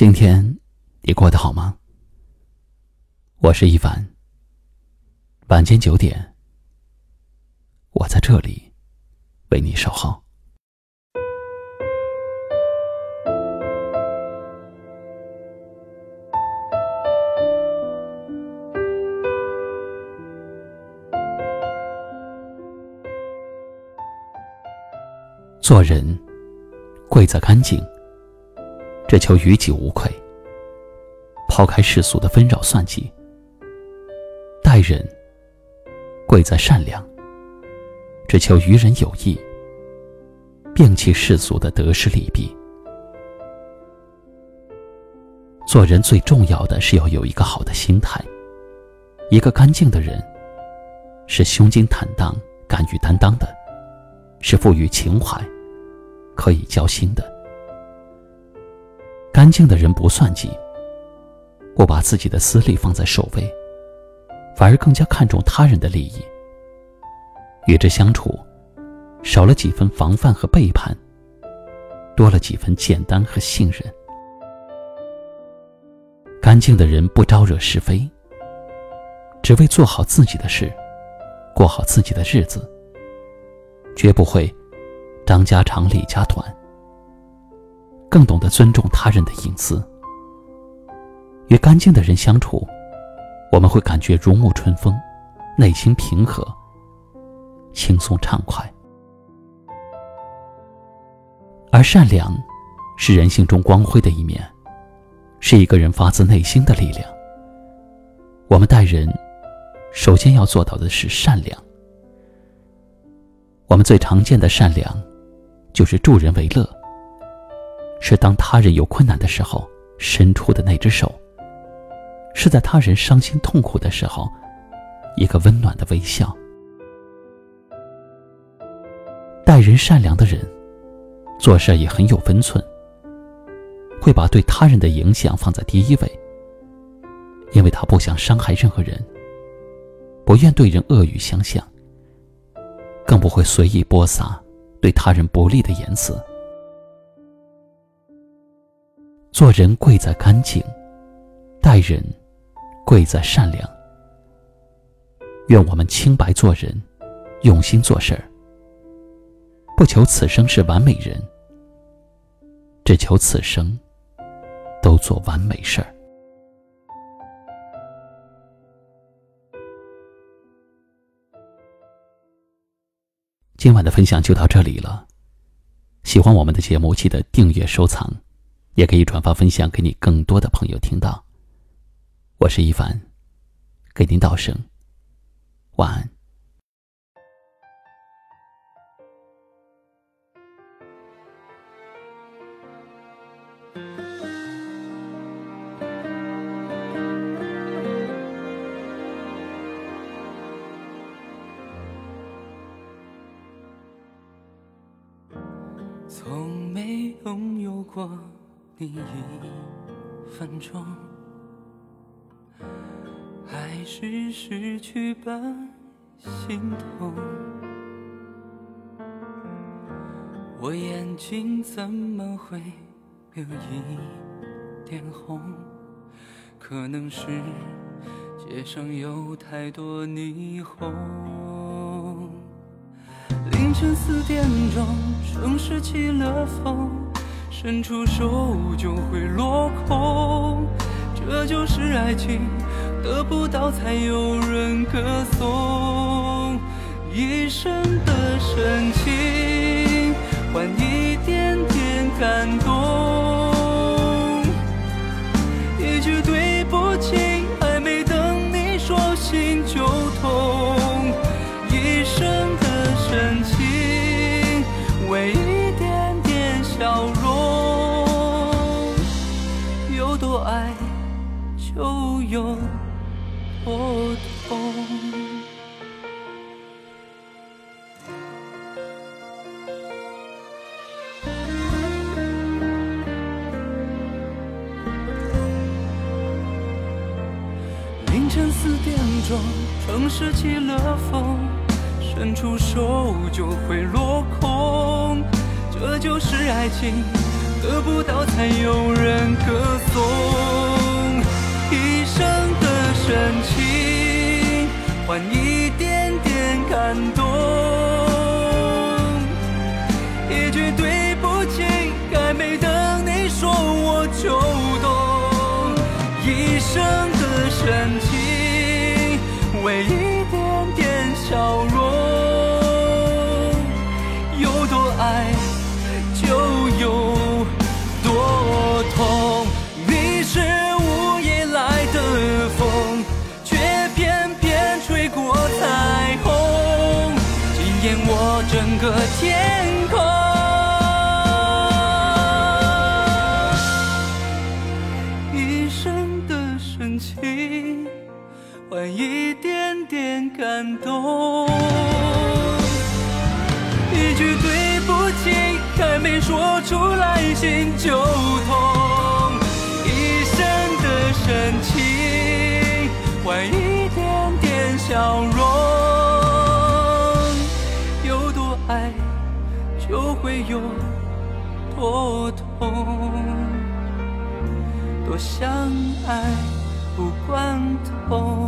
今天你过得好吗？我是一凡。晚间九点，我在这里为你守候。做人，贵在干净。只求于己无愧，抛开世俗的纷扰算计；待人贵在善良，只求于人有益，摒弃世俗的得失利弊。做人最重要的是要有一个好的心态，一个干净的人是胸襟坦荡、敢于担当的，是富于情怀、可以交心的。干净的人不算计，不把自己的私利放在首位，反而更加看重他人的利益。与之相处，少了几分防范和背叛，多了几分简单和信任。干净的人不招惹是非，只为做好自己的事，过好自己的日子，绝不会张家长李家短。更懂得尊重他人的隐私。与干净的人相处，我们会感觉如沐春风，内心平和、轻松畅快。而善良，是人性中光辉的一面，是一个人发自内心的力量。我们待人，首先要做到的是善良。我们最常见的善良，就是助人为乐。是当他人有困难的时候伸出的那只手，是在他人伤心痛苦的时候，一个温暖的微笑。待人善良的人，做事也很有分寸，会把对他人的影响放在第一位，因为他不想伤害任何人，不愿对人恶语相向，更不会随意播撒对他人不利的言辞。做人贵在干净，待人贵在善良。愿我们清白做人，用心做事儿，不求此生是完美人，只求此生都做完美事儿。今晚的分享就到这里了，喜欢我们的节目，记得订阅收藏。也可以转发分享给你更多的朋友听到。我是一凡，给您道声晚安。从没拥有过。你一分钟，还是失去般心痛。我眼睛怎么会有一点红？可能是街上有太多霓虹。凌晨四点钟，城市起了风。伸出手就会落空，这就是爱情，得不到才有人歌颂。一生的深情，换一点点感动。多痛。凌晨四点钟，城市起了风，伸出手就会落空，这就是爱情。得不到才有人整个天空，一生的深情换一点点感动，一句对不起还没说出来，心就痛。一生的深情换一多痛，多相爱不管痛